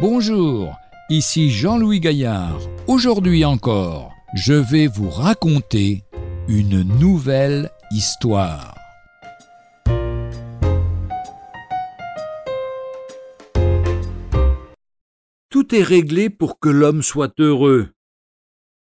Bonjour, ici Jean-Louis Gaillard. Aujourd'hui encore, je vais vous raconter une nouvelle histoire. Tout est réglé pour que l'homme soit heureux.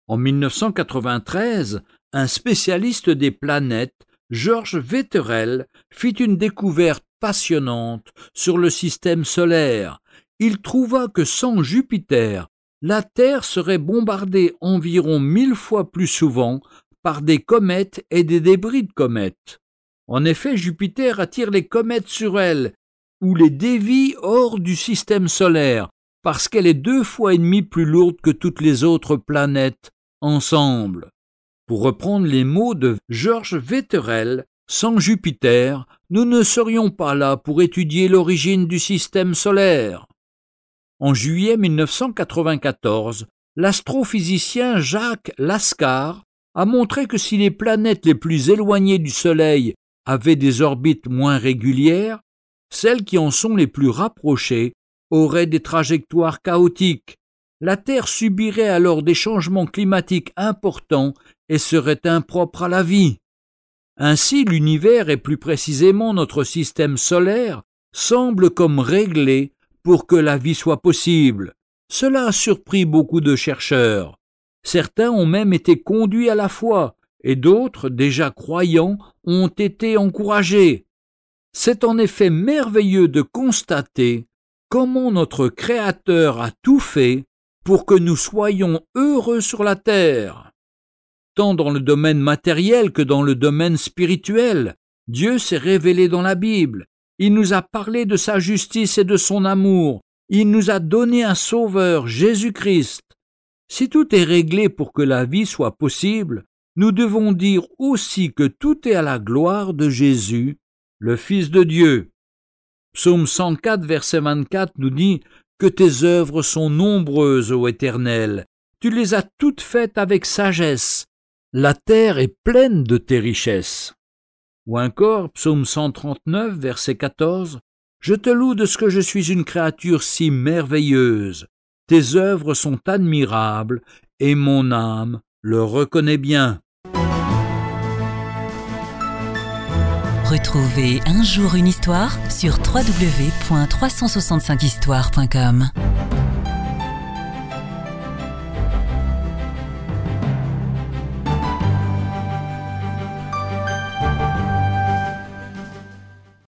En 1993, un spécialiste des planètes, Georges Vetterel, fit une découverte passionnante sur le système solaire. Il trouva que sans Jupiter, la Terre serait bombardée environ mille fois plus souvent par des comètes et des débris de comètes. En effet, Jupiter attire les comètes sur elle, ou les dévie hors du système solaire, parce qu'elle est deux fois et demie plus lourde que toutes les autres planètes ensemble. Pour reprendre les mots de Georges Vetterel, sans Jupiter, nous ne serions pas là pour étudier l'origine du système solaire. En juillet 1994, l'astrophysicien Jacques Lascar a montré que si les planètes les plus éloignées du Soleil avaient des orbites moins régulières, celles qui en sont les plus rapprochées auraient des trajectoires chaotiques. La Terre subirait alors des changements climatiques importants et serait impropre à la vie. Ainsi l'univers et plus précisément notre système solaire semble comme réglé pour que la vie soit possible. Cela a surpris beaucoup de chercheurs. Certains ont même été conduits à la foi, et d'autres, déjà croyants, ont été encouragés. C'est en effet merveilleux de constater comment notre Créateur a tout fait pour que nous soyons heureux sur la terre. Tant dans le domaine matériel que dans le domaine spirituel, Dieu s'est révélé dans la Bible, il nous a parlé de sa justice et de son amour. Il nous a donné un Sauveur, Jésus-Christ. Si tout est réglé pour que la vie soit possible, nous devons dire aussi que tout est à la gloire de Jésus, le Fils de Dieu. Psaume 104, verset 24 nous dit que tes œuvres sont nombreuses, ô Éternel. Tu les as toutes faites avec sagesse. La terre est pleine de tes richesses. Ou encore, psaume 139, verset 14, Je te loue de ce que je suis une créature si merveilleuse. Tes œuvres sont admirables, et mon âme le reconnaît bien. Retrouvez un jour une histoire sur www.365histoire.com.